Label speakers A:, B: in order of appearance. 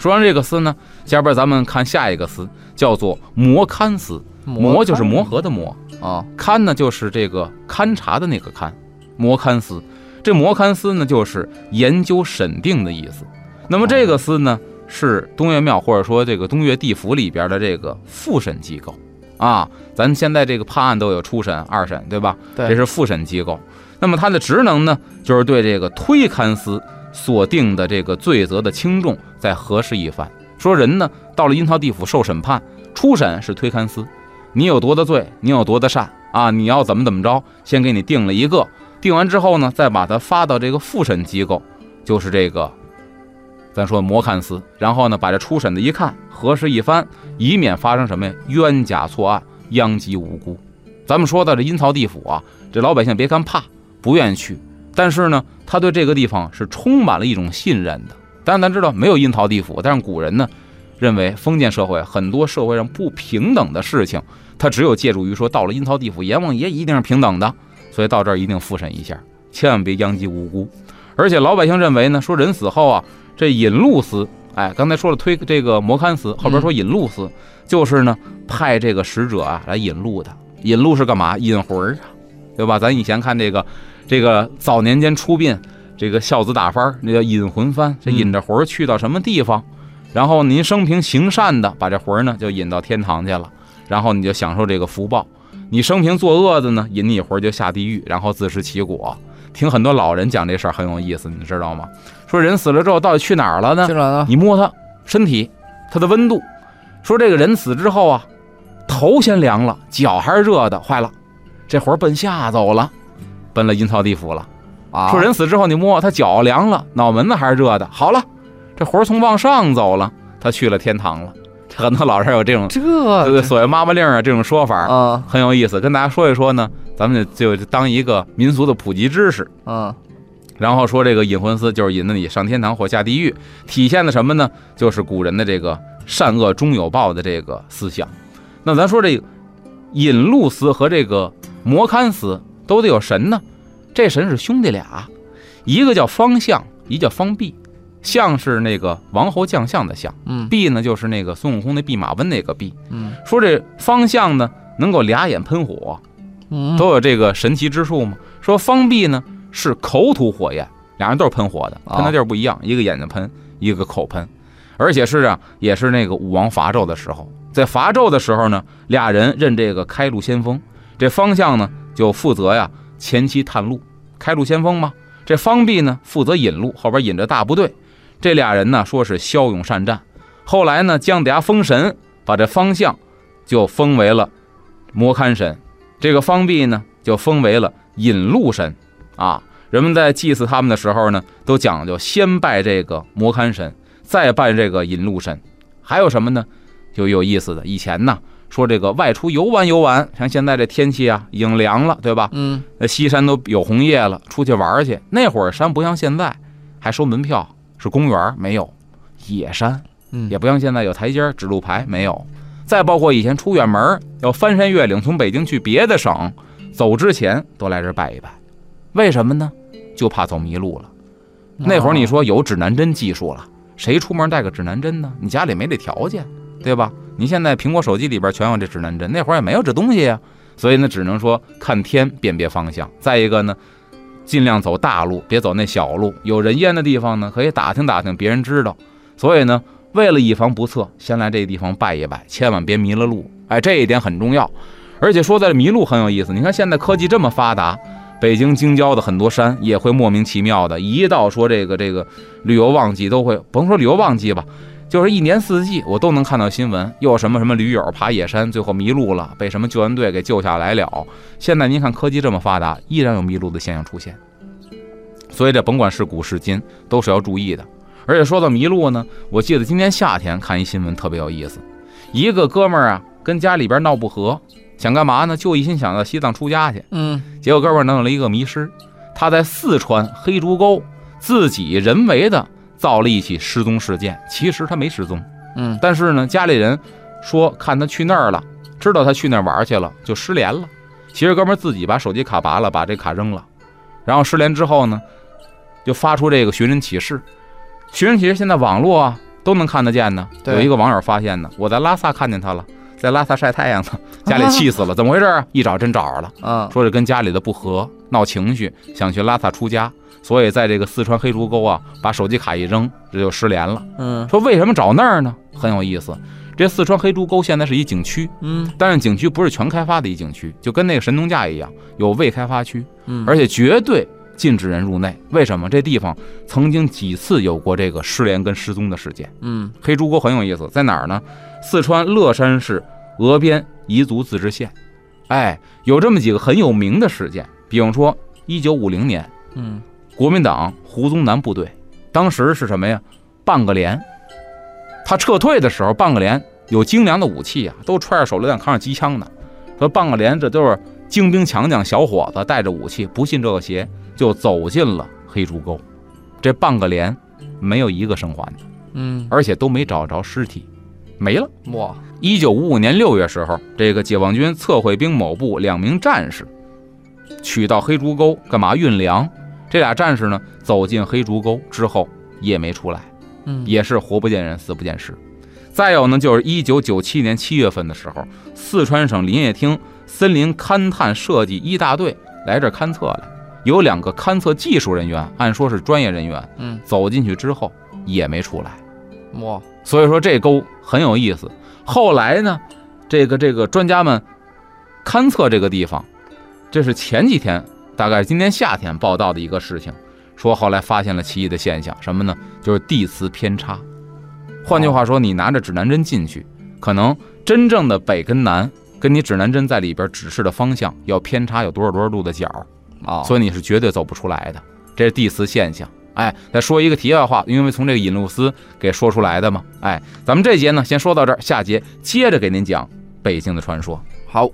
A: 说完这个诗呢，下边咱们看下一个诗，叫做摩勘司。摩就是磨合的磨
B: 啊，
A: 勘呢就是这个勘察的那个勘。摩勘司，这摩勘司呢就是研究审定的意思。那么这个司呢是东岳庙或者说这个东岳地府里边的这个复审机构啊。咱现在这个判案都有初审、二审，对吧？
B: 对，
A: 这是复审机构。那么它的职能呢，就是对这个推勘司。所定的这个罪责的轻重，再核实一番。说人呢，到了阴曹地府受审判，初审是推勘司，你有多大罪，你有多大善啊？你要怎么怎么着，先给你定了一个，定完之后呢，再把它发到这个复审机构，就是这个，咱说摩勘司，然后呢，把这初审的一看，核实一番，以免发生什么呀冤假错案，殃及无辜。咱们说到这阴曹地府啊，这老百姓别看怕，不愿意去。但是呢，他对这个地方是充满了一种信任的。当然，咱知道没有阴曹地府，但是古人呢，认为封建社会很多社会上不平等的事情，他只有借助于说到了阴曹地府，阎王爷一定是平等的，所以到这儿一定复审一下，千万别殃及无辜。而且老百姓认为呢，说人死后啊，这引路司，哎，刚才说了推这个摩堪司，后边说引路司，就是呢派这个使者啊来引路的。引路是干嘛？引魂儿啊，对吧？咱以前看这个。这个早年间出殡，这个孝子打幡那叫引魂幡，这引着魂去到什么地方，然后您生平行善的，把这魂呢就引到天堂去了，然后你就享受这个福报；你生平作恶的呢，引你魂就下地狱，然后自食其果。听很多老人讲这事儿很有意思，你知道吗？说人死了之后到底去哪儿了呢？
B: 去哪儿了？
A: 你摸他身体，他的温度。说这个人死之后啊，头先凉了，脚还是热的，坏了，这魂奔下走了。奔了阴曹地府了，啊！说人死之后，你摸他脚凉了，脑门子还是热的。好了，这魂从往上走了，他去了天堂了。很多老人有这种
B: 这
A: 所谓妈妈令啊这种说法
B: 啊，
A: 很有意思，跟大家说一说呢。咱们就当一个民俗的普及知识
B: 啊。
A: 然后说这个引魂司就是引着你上天堂或下地狱，体现的什么呢？就是古人的这个善恶终有报的这个思想。那咱说这个引路司和这个摩堪司。都得有神呢，这神是兄弟俩，一个叫方相，一叫方弼。相是那个王侯将相的相，
B: 嗯，
A: 弼呢就是那个孙悟空那弼马温那个弼，
B: 嗯，
A: 说这方相呢能够俩眼喷火，
B: 嗯，
A: 都有这个神奇之处嘛？说方弼呢是口吐火焰，俩人都是喷火的，喷的地儿不一样，一个眼睛喷，一个口喷，而且是啊，也是那个武王伐纣的时候，在伐纣的时候呢，俩人任这个开路先锋，这方向呢。就负责呀前期探路，开路先锋嘛。这方弼呢负责引路，后边引着大部队。这俩人呢说是骁勇善战。后来呢姜子牙封神，把这方向就封为了摩堪神，这个方弼呢就封为了引路神。啊，人们在祭祀他们的时候呢，都讲究先拜这个摩堪神，再拜这个引路神。还有什么呢？就有意思的，以前呢。说这个外出游玩游玩，像现在这天气啊，已经凉了，对吧？
B: 嗯，
A: 那西山都有红叶了，出去玩去。那会儿山不像现在还收门票，是公园没有野山，
B: 嗯，
A: 也不像现在有台阶指路牌没有。再包括以前出远门要翻山越岭，从北京去别的省，走之前都来这拜一拜。为什么呢？就怕走迷路了。那会儿你说有指南针技术了，谁出门带个指南针呢？你家里没这条件，对吧？你现在苹果手机里边全有这指南针，那会儿也没有这东西呀，所以呢，只能说看天辨别方向。再一个呢，尽量走大路，别走那小路，有人烟的地方呢，可以打听打听，别人知道。所以呢，为了以防不测，先来这个地方拜一拜，千万别迷了路。哎，这一点很重要。而且说在迷路很有意思，你看现在科技这么发达，北京京郊的很多山也会莫名其妙的，一到说这个这个旅游旺季，都会甭说旅游旺季吧，就是一年四季我都能看到新闻，又什么什么驴友爬野山最后迷路了，被什么救援队给救下来了。现在您看科技这么发达，依然有迷路的现象出现，所以这甭管是古是今，都是要注意的。而且说到迷路呢，我记得今年夏天看一新闻特别有意思，一个哥们儿啊跟家里边闹不和。想干嘛呢？就一心想到西藏出家去。
B: 嗯，
A: 结果哥们儿弄了一个迷失，他在四川黑竹沟自己人为的造了一起失踪事件。其实他没失踪，
B: 嗯，
A: 但是呢，家里人说看他去那儿了，知道他去那儿玩去了，就失联了。其实哥们自己把手机卡拔了，把这卡扔了，然后失联之后呢，就发出这个寻人启事。寻人启事现在网络啊都能看得见呢。有一个网友发现呢，我在拉萨看见他了。在拉萨晒太阳呢，家里气死了，怎么回事啊？一找真找着了，
B: 啊，
A: 说是跟家里的不和，闹情绪，想去拉萨出家，所以在这个四川黑竹沟啊，把手机卡一扔，这就失联了。
B: 嗯，
A: 说为什么找那儿呢？很有意思，这四川黑竹沟现在是一景区，
B: 嗯，
A: 但是景区不是全开发的一景区，就跟那个神农架一样，有未开发区，
B: 嗯，
A: 而且绝对禁止人入内。为什么？这地方曾经几次有过这个失联跟失踪的事件。
B: 嗯，
A: 黑竹沟很有意思，在哪儿呢？四川乐山市峨边彝族自治县，哎，有这么几个很有名的事件，比方说，一九五零年，
B: 嗯，
A: 国民党胡宗南部队，当时是什么呀？半个连，他撤退的时候，半个连有精良的武器啊，都揣着手榴弹，扛着机枪呢。说半个连这都是精兵强将，小伙子带着武器，不信这个邪，就走进了黑竹沟。这半个连没有一个生还的，
B: 嗯，
A: 而且都没找着尸体。没了。
B: 哇，
A: 一九五五年六月时候，这个解放军测绘兵某部两名战士取到黑竹沟干嘛运粮？这俩战士呢，走进黑竹沟之后也没出来，
B: 嗯，
A: 也是活不见人，死不见尸。再有呢，就是一九九七年七月份的时候，四川省林业厅森林勘探设计一大队来这勘测来，有两个勘测技术人员，按说是专业人员，
B: 嗯，
A: 走进去之后也没出来。
B: 哇，
A: 所以说这沟很有意思。后来呢，这个这个专家们勘测这个地方，这是前几天，大概今年夏天报道的一个事情，说后来发现了奇异的现象，什么呢？就是地磁偏差。换句话说，你拿着指南针进去，可能真正的北跟南，跟你指南针在里边指示的方向要偏差有多少多少度的角，
B: 啊，
A: 所以你是绝对走不出来的。这是地磁现象。哎，再说一个题外话，因为从这个引路丝给说出来的嘛。哎，咱们这节呢先说到这儿，下节接着给您讲北京的传说。
B: 好。